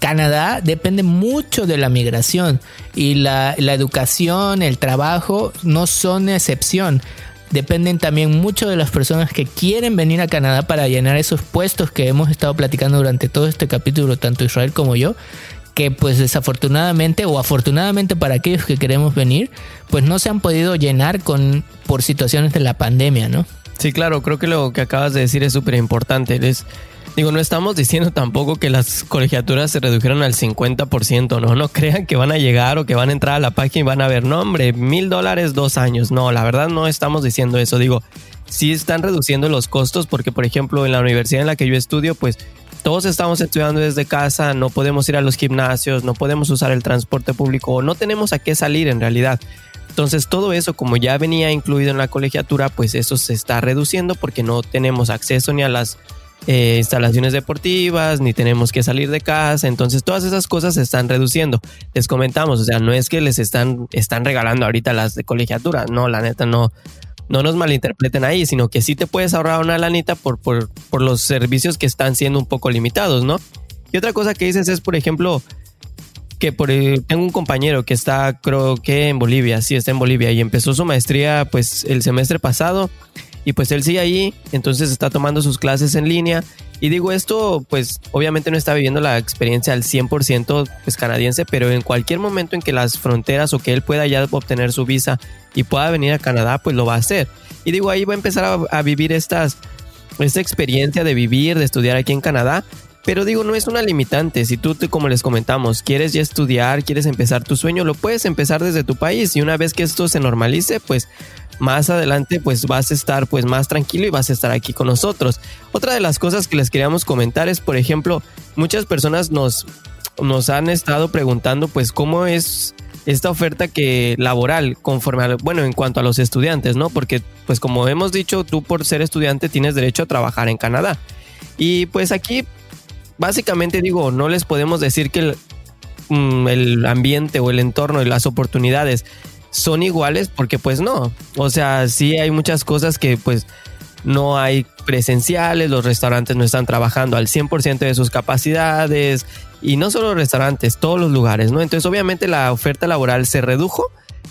Canadá depende mucho de la migración y la, la, educación, el trabajo no son excepción. Dependen también mucho de las personas que quieren venir a Canadá para llenar esos puestos que hemos estado platicando durante todo este capítulo, tanto Israel como yo que pues desafortunadamente o afortunadamente para aquellos que queremos venir, pues no se han podido llenar con por situaciones de la pandemia, ¿no? Sí, claro, creo que lo que acabas de decir es súper importante. digo, no estamos diciendo tampoco que las colegiaturas se redujeron al 50%, ¿no? No crean que van a llegar o que van a entrar a la página y van a ver, no, hombre, mil dólares dos años. No, la verdad no estamos diciendo eso. Digo, sí están reduciendo los costos porque, por ejemplo, en la universidad en la que yo estudio, pues todos estamos estudiando desde casa, no podemos ir a los gimnasios, no podemos usar el transporte público, no tenemos a qué salir en realidad. Entonces todo eso, como ya venía incluido en la colegiatura, pues eso se está reduciendo porque no tenemos acceso ni a las eh, instalaciones deportivas, ni tenemos que salir de casa. Entonces todas esas cosas se están reduciendo. Les comentamos, o sea, no es que les están, están regalando ahorita las de colegiatura, no, la neta no, no nos malinterpreten ahí, sino que sí te puedes ahorrar una lanita por, por, por los servicios que están siendo un poco limitados, ¿no? Y otra cosa que dices es, por ejemplo, que por, tengo un compañero que está, creo que en Bolivia, sí, está en Bolivia y empezó su maestría pues el semestre pasado y pues él sigue ahí, entonces está tomando sus clases en línea y digo esto, pues obviamente no está viviendo la experiencia al 100% pues, canadiense, pero en cualquier momento en que las fronteras o que él pueda ya obtener su visa y pueda venir a Canadá, pues lo va a hacer. Y digo, ahí va a empezar a, vivir estas, esta experiencia de vivir, de estudiar aquí en Canadá. Pero digo, no es una limitante. Si tú, como les comentamos, quieres ya estudiar, quieres empezar tu sueño, lo puedes empezar desde tu país. Y una vez que esto se normalice, pues más adelante pues vas a estar pues más tranquilo y vas a estar aquí con nosotros. Otra de las cosas que les queríamos comentar es, por ejemplo, muchas personas nos, nos han estado preguntando pues cómo es esta oferta que laboral conforme a, bueno, en cuanto a los estudiantes, ¿no? Porque pues como hemos dicho, tú por ser estudiante tienes derecho a trabajar en Canadá. Y pues aquí básicamente digo, no les podemos decir que el, mm, el ambiente o el entorno y las oportunidades son iguales porque pues no. O sea, sí hay muchas cosas que pues no hay presenciales, los restaurantes no están trabajando al 100% de sus capacidades y no solo restaurantes, todos los lugares, ¿no? Entonces obviamente la oferta laboral se redujo,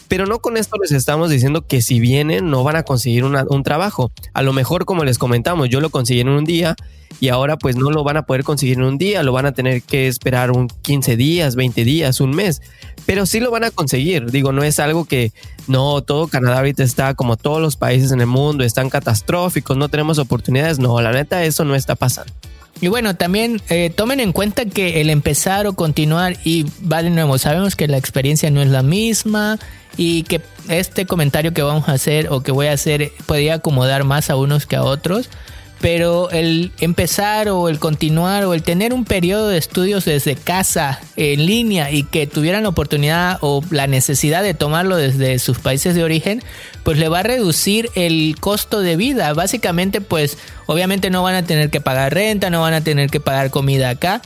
pero no con esto les estamos diciendo que si vienen no van a conseguir un trabajo. A lo mejor como les comentamos, yo lo conseguí en un día y ahora pues no lo van a poder conseguir en un día, lo van a tener que esperar un 15 días, 20 días, un mes, pero sí lo van a conseguir. Digo, no es algo que no, todo Canadá ahorita está como todos los países en el mundo, están catastróficos, no tenemos oportunidades, no, la neta eso no está pasando. Y bueno, también eh, tomen en cuenta que el empezar o continuar, y va de nuevo, sabemos que la experiencia no es la misma y que este comentario que vamos a hacer o que voy a hacer podría acomodar más a unos que a otros, pero el empezar o el continuar o el tener un periodo de estudios desde casa en línea y que tuvieran la oportunidad o la necesidad de tomarlo desde sus países de origen, pues le va a reducir el costo de vida. Básicamente, pues obviamente no van a tener que pagar renta, no van a tener que pagar comida acá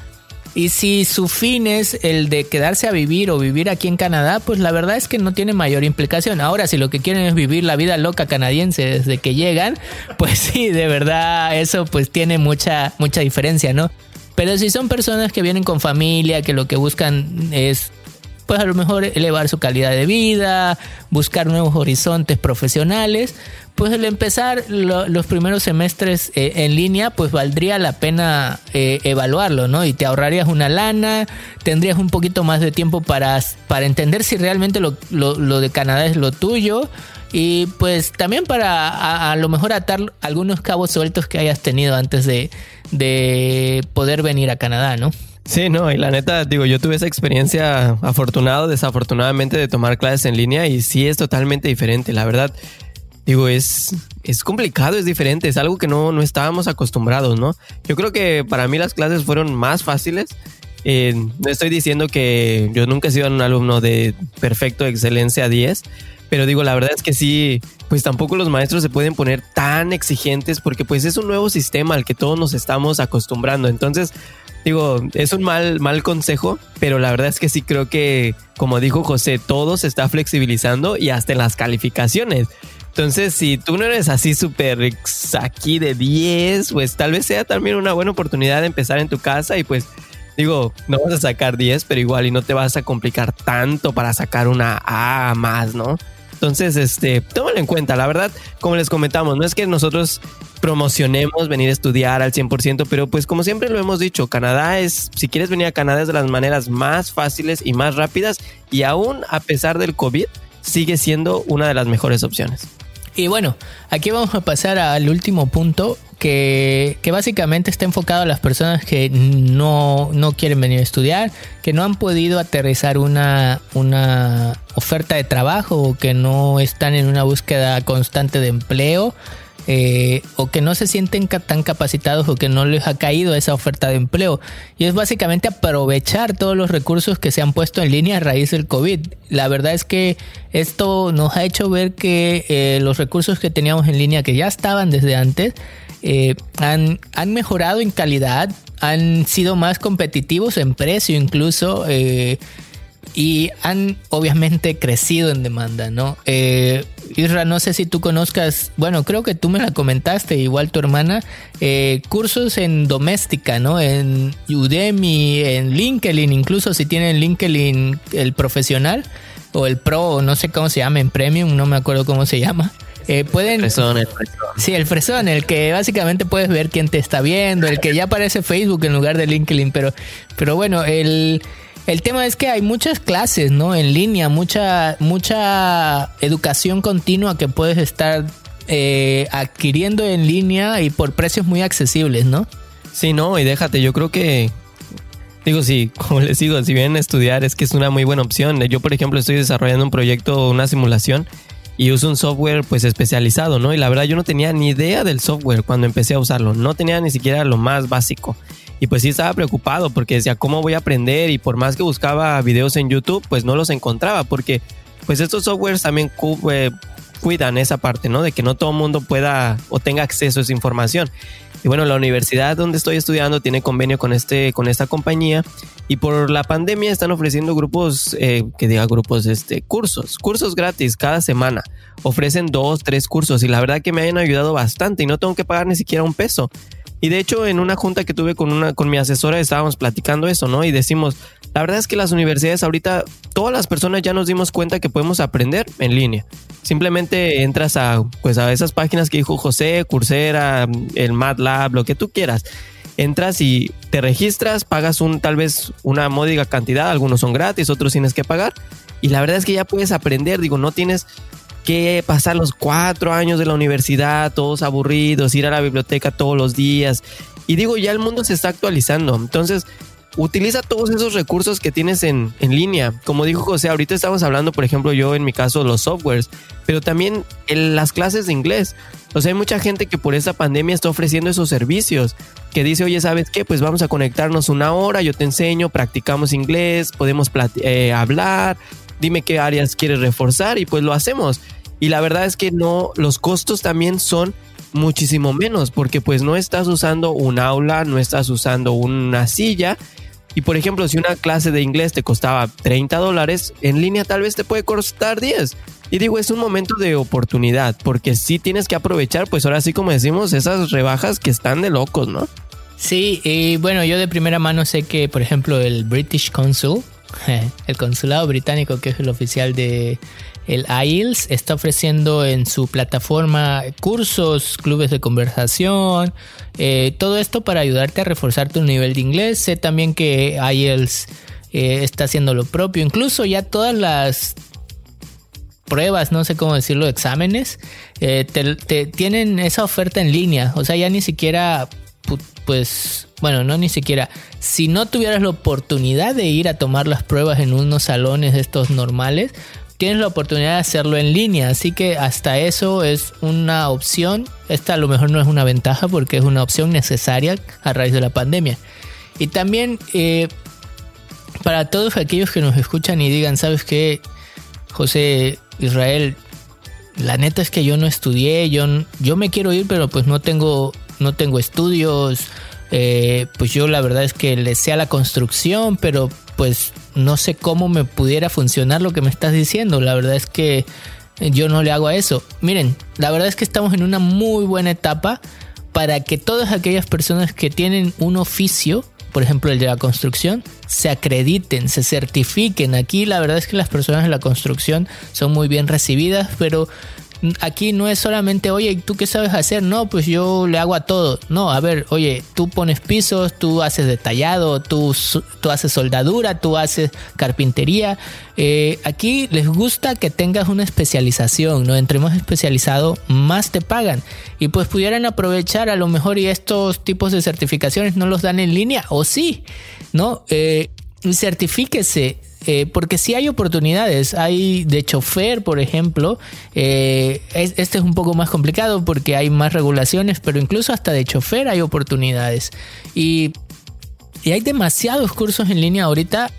y si su fin es el de quedarse a vivir o vivir aquí en Canadá, pues la verdad es que no tiene mayor implicación. Ahora, si lo que quieren es vivir la vida loca canadiense desde que llegan, pues sí, de verdad, eso pues tiene mucha, mucha diferencia, ¿no? Pero si son personas que vienen con familia, que lo que buscan es pues a lo mejor elevar su calidad de vida, buscar nuevos horizontes profesionales, pues el empezar los primeros semestres eh, en línea, pues valdría la pena eh, evaluarlo, ¿no? Y te ahorrarías una lana, tendrías un poquito más de tiempo para, para entender si realmente lo, de Canadá es lo tuyo y pues también para a, lo mejor atar algunos cabos sueltos que hayas tenido antes de, de poder venir a Canadá, ¿no? Sí, no, y la neta, digo, yo tuve esa experiencia afortunado, desafortunadamente de tomar clases en línea y sí es totalmente diferente, la verdad. Digo, es, es complicado, es diferente, es algo que no, no estábamos acostumbrados, ¿no? Yo creo que para mí las clases fueron más fáciles. Eh, estoy diciendo que yo nunca he sido un alumno de perfecto, excelencia 10, pero digo, la verdad es que sí, pues tampoco los maestros se pueden poner tan exigentes porque pues es un nuevo sistema al que todos nos estamos acostumbrando. Entonces, Digo, es un mal, mal consejo, pero la verdad es que sí creo que, como dijo José, todo se está flexibilizando y hasta en las calificaciones. Entonces, si tú no eres así súper aquí de 10, pues tal vez sea también una buena oportunidad de empezar en tu casa y pues digo, no vas a sacar 10, pero igual y no te vas a complicar tanto para sacar una A más, ¿no? Entonces, este, tómalo en cuenta. La verdad, como les comentamos, no es que nosotros promocionemos venir a estudiar al 100%, pero pues como siempre lo hemos dicho, Canadá es, si quieres venir a Canadá es de las maneras más fáciles y más rápidas y aún a pesar del COVID sigue siendo una de las mejores opciones. Y bueno, aquí vamos a pasar al último punto que, básicamente está enfocado a las personas que no, quieren venir a estudiar, que no han podido aterrizar una, una oferta de trabajo o que no están en una búsqueda constante de empleo eh, o que no se sienten tan capacitados o que no les ha caído esa oferta de empleo. Y es básicamente aprovechar todos los recursos que se han puesto en línea a raíz del COVID. La verdad es que esto nos ha hecho ver que eh, los recursos que teníamos en línea, que ya estaban desde antes, eh, han, han, mejorado en calidad, han sido más competitivos en precio incluso y han obviamente crecido en demanda, ¿no? Eh, Isra, no sé si tú conozcas, bueno, creo que tú me la comentaste, igual tu hermana, eh, cursos en doméstica, ¿no? En Udemy, en LinkedIn, incluso si tienen LinkedIn el profesional o el pro, no sé cómo se llama, en premium, no me acuerdo cómo se llama. Eh, pueden. Fresón, el fresón. Sí, el fresón, el que básicamente puedes ver quién te está viendo, el que ya aparece Facebook en lugar de LinkedIn, pero, pero bueno, el el tema es que hay muchas clases, ¿no? En línea, mucha, mucha educación continua que puedes estar eh, adquiriendo en línea y por precios muy accesibles, ¿no? Sí, no, y déjate, yo creo que, digo, sí, como les digo, si vienen a estudiar es que es una muy buena opción. Yo, por ejemplo, estoy desarrollando un proyecto, una simulación, y uso un software pues especializado, ¿no? Y la verdad yo no tenía ni idea del software cuando empecé a usarlo, no tenía ni siquiera lo más básico. Y pues sí estaba preocupado porque decía, ¿cómo voy a aprender? Y por más que buscaba videos en YouTube, pues no los encontraba porque pues estos softwares también eh, cuidan esa parte, ¿no? De que no todo el mundo pueda o tenga acceso a esa información. Y bueno, la universidad donde estoy estudiando tiene convenio con, este, con esta compañía y por la pandemia están ofreciendo grupos, eh, que diga grupos, este, cursos, cursos gratis cada semana. Ofrecen dos, tres cursos y la verdad que me han ayudado bastante y no tengo que pagar ni siquiera un peso. Y de hecho, en una junta que tuve con una con mi asesora estábamos platicando eso, ¿no? Y decimos, la verdad es que las universidades ahorita todas las personas ya nos dimos cuenta que podemos aprender en línea. Simplemente entras a pues a esas páginas que dijo José, Coursera, el MATLAB, lo que tú quieras. Entras y te registras, pagas un tal vez una módica cantidad, algunos son gratis, otros tienes que pagar. Y la verdad es que ya puedes aprender, digo, no tienes que pasar los cuatro años de la universidad, todos aburridos, ir a la biblioteca todos los días. Y digo, ya el mundo se está actualizando. Entonces, utiliza todos esos recursos que tienes en, en, línea. Como dijo José, ahorita estamos hablando, por ejemplo, yo en mi caso, los softwares, pero también en las clases de inglés. O sea, hay mucha gente que por esta pandemia está ofreciendo esos servicios, que dice, oye, ¿sabes qué? Pues vamos a conectarnos una hora, yo te enseño, practicamos inglés, podemos eh, hablar, dime qué áreas quieres reforzar y pues lo hacemos. Y la verdad es que no, los costos también son muchísimo menos, porque pues no estás usando un aula, no estás usando una silla. Y por ejemplo, si una clase de inglés te costaba 30 dólares, en línea tal vez te puede costar 10. Y digo, es un momento de oportunidad, porque si tienes que aprovechar, pues ahora sí como decimos, esas rebajas que están de locos, ¿no? Sí, y bueno, yo de primera mano sé que, por ejemplo, el British Consul, el consulado británico que es el oficial de el IELTS está ofreciendo en su plataforma cursos, clubes de conversación, eh, todo esto para ayudarte a reforzar tu nivel de inglés. Sé también que IELTS eh, está haciendo lo propio. Incluso ya todas las pruebas, no sé cómo decirlo, exámenes, eh, te, tienen esa oferta en línea. O sea, ya ni siquiera, pues, bueno, no ni siquiera. Si no tuvieras la oportunidad de ir a tomar las pruebas en unos salones estos normales, tienes la oportunidad de hacerlo en línea, así que hasta eso es una opción. Esta a lo mejor no es una ventaja porque es una opción necesaria a raíz de la pandemia. Y también eh, para todos aquellos que nos escuchan y digan, ¿sabes qué? José Israel, la neta es que yo no estudié, yo, yo me quiero ir, pero pues no tengo, no tengo estudios. Eh, pues yo la verdad es que le sé a la construcción, pero pues no sé cómo me pudiera funcionar lo que me estás diciendo. La verdad es que yo no le hago a eso. Miren, la verdad es que estamos en una muy buena etapa para que todas aquellas personas que tienen un oficio, por ejemplo el de la construcción, se acrediten, se certifiquen. Aquí la verdad es que las personas de la construcción son muy bien recibidas, pero aquí no es solamente, oye, ¿tú qué sabes hacer? No, pues yo le hago a todo. No, a ver, oye, tú pones pisos, tú haces detallado, tú, tú haces soldadura, tú haces carpintería. Eh, aquí les gusta que tengas una especialización, ¿no? Entre más especializado, más te pagan. Y pues pudieran aprovechar a lo mejor y estos tipos de certificaciones no los dan en línea, o sí, ¿no? Eh, certifíquese eh, porque sí hay oportunidades. Hay de chofer, por ejemplo. Eh, este es un poco más complicado porque hay más regulaciones, pero incluso hasta de chofer hay oportunidades. Y, y hay demasiados cursos en línea ahorita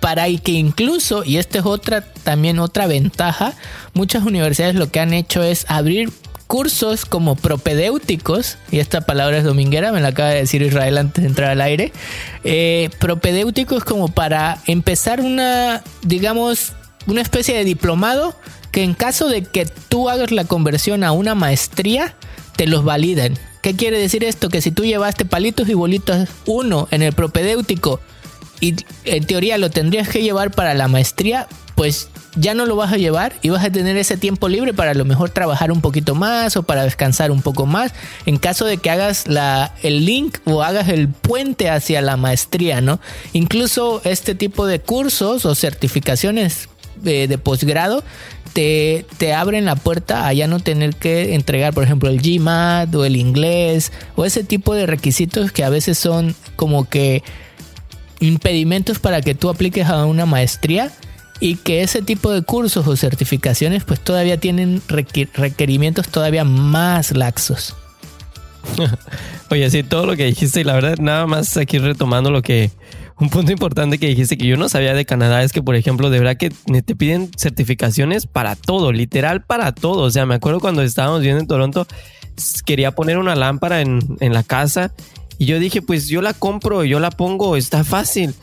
para que incluso, y esta es otra, también otra ventaja, muchas universidades lo que han hecho es abrir cursos como propedéuticos, y esta palabra es dominguera, me la acaba de decir Israel antes de entrar al aire, eh, propedéuticos como para empezar una, digamos, una especie de diplomado que en caso de que tú hagas la conversión a una maestría, te los validen. ¿Qué quiere decir esto? Que si tú llevaste palitos y bolitos uno en el propedéutico y en teoría lo tendrías que llevar para la maestría, pues ya no lo vas a llevar y vas a tener ese tiempo libre para a lo mejor trabajar un poquito más o para descansar un poco más en caso de que hagas el link o hagas el puente hacia la maestría, ¿no? Incluso este tipo de cursos o certificaciones de, posgrado te, te, abren la puerta a ya no tener que entregar, por ejemplo, el GMAT o el inglés o ese tipo de requisitos que a veces son como que impedimentos para que tú apliques a una maestría y que ese tipo de cursos o certificaciones pues todavía tienen requerimientos todavía más laxos. Oye, sí, todo lo que dijiste y la verdad nada más aquí retomando lo que un punto importante que dijiste que yo no sabía de Canadá es que, por ejemplo, de verdad que te piden certificaciones para todo, literal para todo. O sea, me acuerdo cuando estábamos viendo en Toronto, quería poner una lámpara en, en la casa y yo dije, pues yo la compro, yo la pongo, está fácil.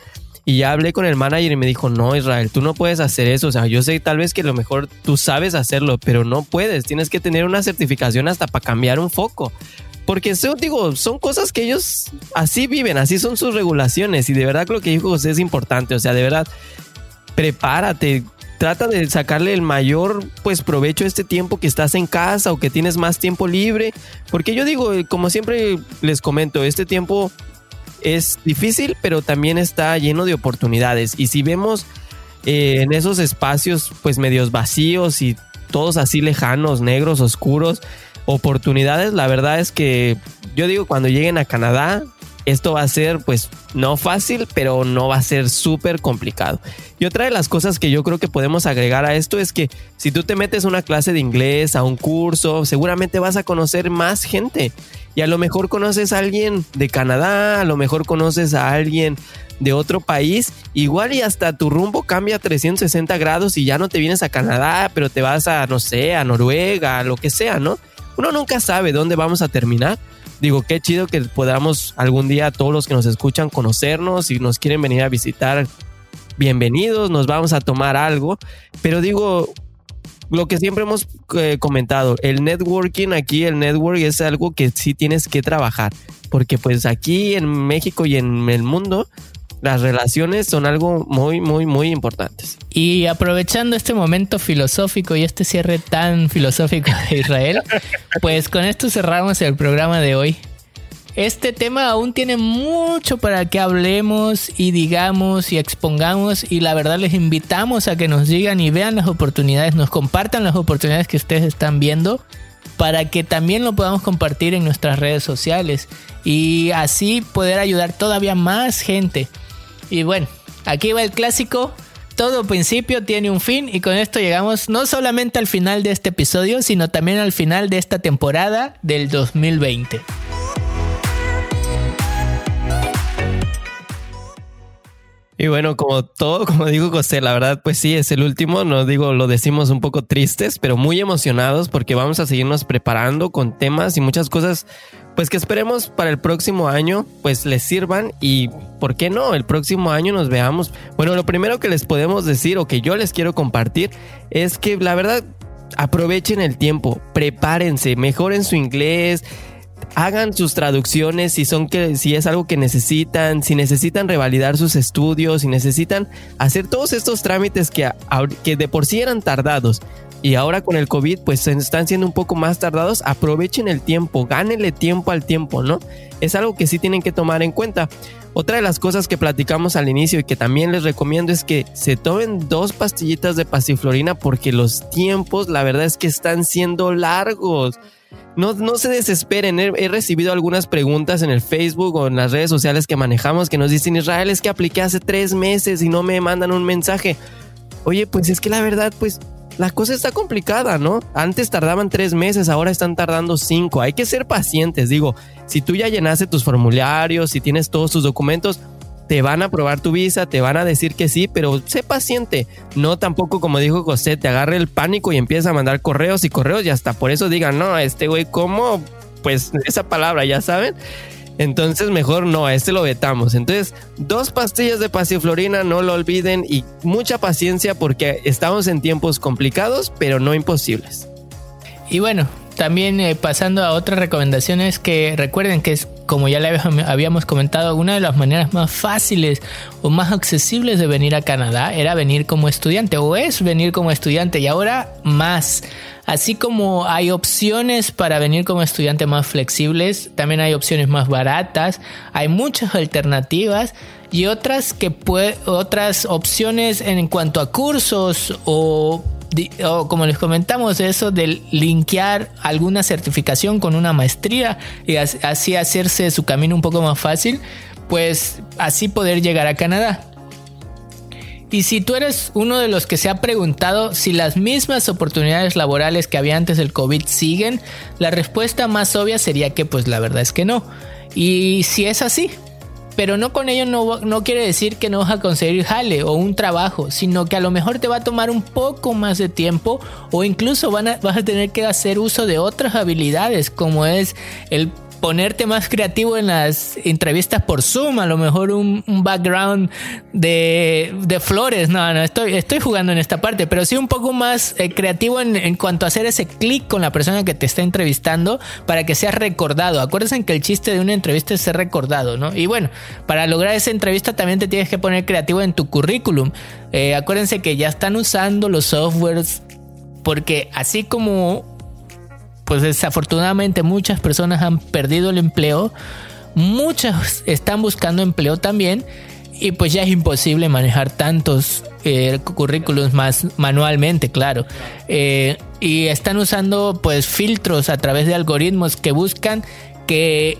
Y ya hablé con el manager y me dijo, no, Israel, tú no puedes hacer eso. O sea, yo sé tal vez que a lo mejor tú sabes hacerlo, pero no puedes. Tienes que tener una certificación hasta para cambiar un foco. Porque eso, digo, son cosas que ellos así viven, así son sus regulaciones. Y de verdad lo que dijo José es importante. O sea, de verdad, prepárate, trata de sacarle el mayor pues provecho a este tiempo que estás en casa o que tienes más tiempo libre. Porque yo digo, como siempre les comento, este tiempo es difícil, pero también está lleno de oportunidades. Y si vemos eh, en esos espacios, pues medios vacíos y todos así lejanos, negros, oscuros, oportunidades, la verdad es que yo digo, cuando lleguen a Canadá, esto va a ser pues no fácil, pero no va a ser súper complicado. Y otra de las cosas que yo creo que podemos agregar a esto es que si tú te metes a una clase de inglés, a un curso, seguramente vas a conocer más gente. Y a lo mejor conoces a alguien de Canadá, a lo mejor conoces a alguien de otro país, igual y hasta tu rumbo cambia 360 grados y ya no te vienes a Canadá, pero te vas a, no sé, a Noruega, a lo que sea, ¿no? Uno nunca sabe dónde vamos a terminar. Digo, qué chido que podamos algún día todos los que nos escuchan conocernos y nos quieren venir a visitar. Bienvenidos, nos vamos a tomar algo. Pero digo, lo que siempre hemos eh, comentado, el networking aquí, el network es algo que sí tienes que trabajar. Porque pues aquí en México y en el mundo las relaciones son algo muy, muy, muy importantes. Y aprovechando este momento filosófico y este cierre tan filosófico de Israel, pues con esto cerramos el programa de hoy. Este tema aún tiene mucho para que hablemos y digamos y expongamos y la verdad les invitamos a que nos digan y vean las oportunidades, nos compartan las oportunidades que ustedes están viendo para que también lo podamos compartir en nuestras redes sociales y así poder ayudar todavía más gente. Y bueno, aquí va el clásico. Todo principio tiene un fin y con esto llegamos no solamente al final de este episodio, sino también al final de esta temporada del 2020. Y bueno, como todo, como digo José, la verdad, pues sí, es el último, no digo, lo decimos un poco tristes, pero muy emocionados porque vamos a seguirnos preparando con temas y muchas cosas pues que esperemos para el próximo año pues les sirvan y por qué no el próximo año nos veamos. Bueno lo primero que les podemos decir o que yo les quiero compartir es que la verdad aprovechen el tiempo prepárense mejoren su inglés hagan sus traducciones si son que si es algo que necesitan si necesitan revalidar sus estudios si necesitan hacer todos estos trámites que, que de por sí eran tardados y ahora con el COVID pues están siendo un poco más tardados, aprovechen el tiempo, gánenle tiempo al tiempo, ¿no? Es algo que sí tienen que tomar en cuenta. Otra de las cosas que platicamos al inicio y que también les recomiendo es que se tomen dos pastillitas de pasiflorina porque los tiempos la verdad es que están siendo largos. No, no se desesperen, he, recibido algunas preguntas en el Facebook o en las redes sociales que manejamos que nos dicen Israel es que apliqué hace tres meses y no me mandan un mensaje. Oye, pues es que la verdad, pues la cosa está complicada, ¿no? Antes tardaban tres meses, ahora están tardando cinco. Hay que ser pacientes, digo, si tú ya llenaste tus formularios, si tienes todos tus documentos, te van a aprobar tu visa, te van a decir que sí, pero sé paciente. No tampoco, como dijo José, te agarre el pánico y empieza a mandar correos y correos y hasta por eso digan, no, este güey, ¿cómo? Pues esa palabra, ya saben. Entonces mejor no, a este lo vetamos. Entonces, dos pastillas de pasiflorina, no lo olviden y mucha paciencia porque estamos en tiempos complicados, pero no imposibles. Y bueno, también eh, pasando a otras recomendaciones que recuerden que es como ya le habíamos comentado, una de las maneras más fáciles o más accesibles de venir a Canadá era venir como estudiante o es venir como estudiante y ahora más. Así como hay opciones para venir como estudiante más flexibles, también hay opciones más baratas, hay muchas alternativas y otras que otras opciones en cuanto a cursos o o como les comentamos, eso de linkear alguna certificación con una maestría y así hacerse su camino un poco más fácil, pues así poder llegar a Canadá. Y si tú eres uno de los que se ha preguntado si las mismas oportunidades laborales que había antes del COVID siguen, la respuesta más obvia sería que pues la verdad es que no. Y si es así, pero no con ello no, quiere decir que no vas a conseguir jale o un trabajo, sino que a lo mejor te va a tomar un poco más de tiempo o incluso van vas a tener que hacer uso de otras habilidades como es el ponerte más creativo en las entrevistas por Zoom, a lo mejor un, background de, flores, no, no, estoy, estoy jugando en esta parte, pero sí un poco más eh, creativo en, cuanto a hacer ese clic con la persona que te está entrevistando para que seas recordado. Acuérdense que el chiste de una entrevista es ser recordado, ¿no? Y bueno, para lograr esa entrevista también te tienes que poner creativo en tu currículum. Eh, acuérdense que ya están usando los softwares porque así como pues desafortunadamente muchas personas han perdido el empleo, muchas están buscando empleo también y pues ya es imposible manejar tantos eh, más manualmente, claro. Eh, y están usando pues filtros a través de algoritmos que buscan que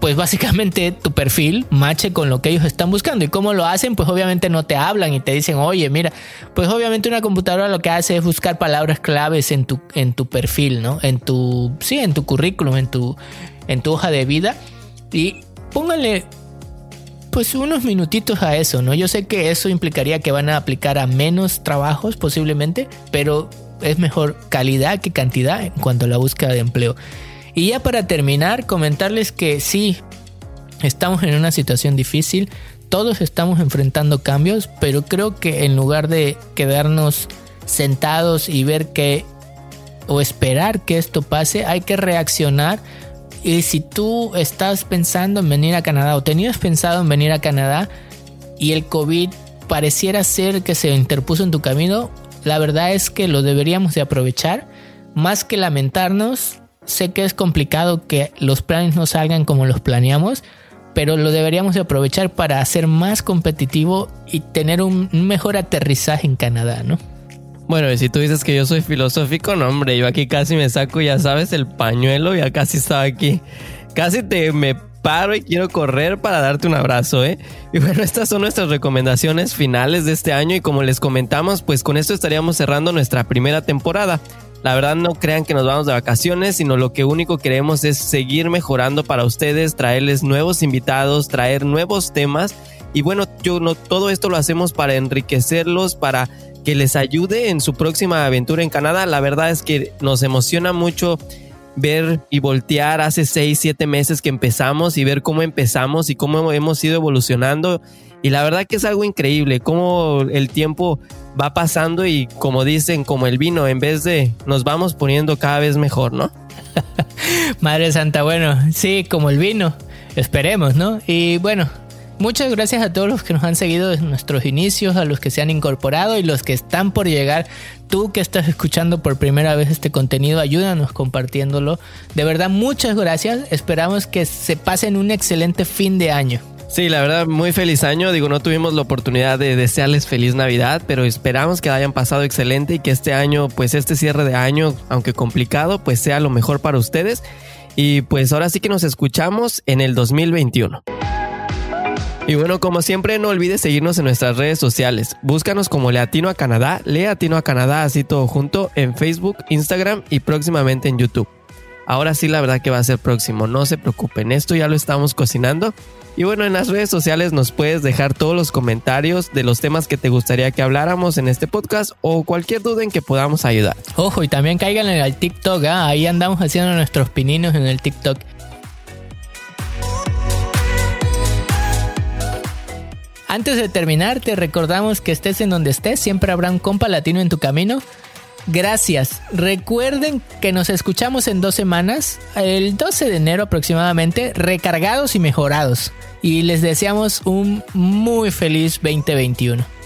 pues básicamente tu perfil mache con lo que ellos están buscando. ¿Y cómo lo hacen? Pues obviamente no te hablan y te dicen, oye, mira, pues obviamente una computadora lo que hace es buscar palabras claves en tu, en tu perfil, ¿no? En tu, sí, en tu currículum, en tu, en tu hoja de vida. Y póngale pues unos minutitos a eso, ¿no? Yo sé que eso implicaría que van a aplicar a menos trabajos posiblemente, pero es mejor calidad que cantidad en cuanto a la búsqueda de empleo. Y ya para terminar, comentarles que sí, estamos en una situación difícil, todos estamos enfrentando cambios, pero creo que en lugar de quedarnos sentados y ver que o esperar que esto pase, hay que reaccionar. Y si tú estás pensando en venir a Canadá o tenías pensado en venir a Canadá y el COVID pareciera ser que se interpuso en tu camino, la verdad es que lo deberíamos de aprovechar. Más que lamentarnos, sé que es complicado que los planes no salgan como los planeamos, pero lo deberíamos de aprovechar para hacer más competitivo y tener un, mejor aterrizaje en Canadá, ¿no? Bueno, y si tú dices que yo soy filosófico, no, hombre, yo aquí casi me saco, ya sabes, el pañuelo, ya casi estaba aquí. Casi te me paro y quiero correr para darte un abrazo, ¿eh? Y bueno, estas son nuestras recomendaciones finales de este año y como les comentamos, pues con esto estaríamos cerrando nuestra primera temporada. La verdad no crean que nos vamos de vacaciones, sino lo que único queremos es seguir mejorando para ustedes, traerles nuevos invitados, traer nuevos temas y bueno, yo no todo esto lo hacemos para enriquecerlos, para que les ayude en su próxima aventura en Canadá. La verdad es que nos emociona mucho ver y voltear hace 6, 7 meses que empezamos y ver cómo empezamos y cómo hemos ido evolucionando. Y la verdad que es algo increíble, cómo el tiempo va pasando y como dicen, como el vino, en vez de nos vamos poniendo cada vez mejor, ¿no? Madre Santa, bueno, sí, como el vino, esperemos, ¿no? Y bueno, Muchas gracias a todos los que nos han seguido desde nuestros inicios, a los que se han incorporado y los que están por llegar. Tú que estás escuchando por primera vez este contenido, ayúdanos compartiéndolo. De verdad, muchas gracias. Esperamos que se pasen un excelente fin de año. Sí, la verdad, muy feliz año. Digo, no tuvimos la oportunidad de desearles feliz Navidad, pero esperamos que hayan pasado excelente y que este año, pues este cierre de año, aunque complicado, pues sea lo mejor para ustedes. Y pues ahora sí que nos escuchamos en el 2021. Y bueno, como siempre, no olvides seguirnos en nuestras redes sociales. Búscanos como Leatino a Canadá, Leatino a Canadá, así todo junto, en Facebook, Instagram y próximamente en YouTube. Ahora sí, la verdad que va a ser próximo, no se preocupen, esto ya lo estamos cocinando. Y bueno, en las redes sociales nos puedes dejar todos los comentarios de los temas que te gustaría que habláramos en este podcast o cualquier duda en que podamos ayudar. Ojo, y también caigan en el TikTok, ¿ah? ahí andamos haciendo nuestros pininos en el TikTok. Antes de terminar, te recordamos que estés en donde estés, siempre habrá un compa latino en tu camino. Gracias. Recuerden que nos escuchamos en dos semanas, el 12 de enero aproximadamente, recargados y mejorados. Y les deseamos un muy feliz 2021.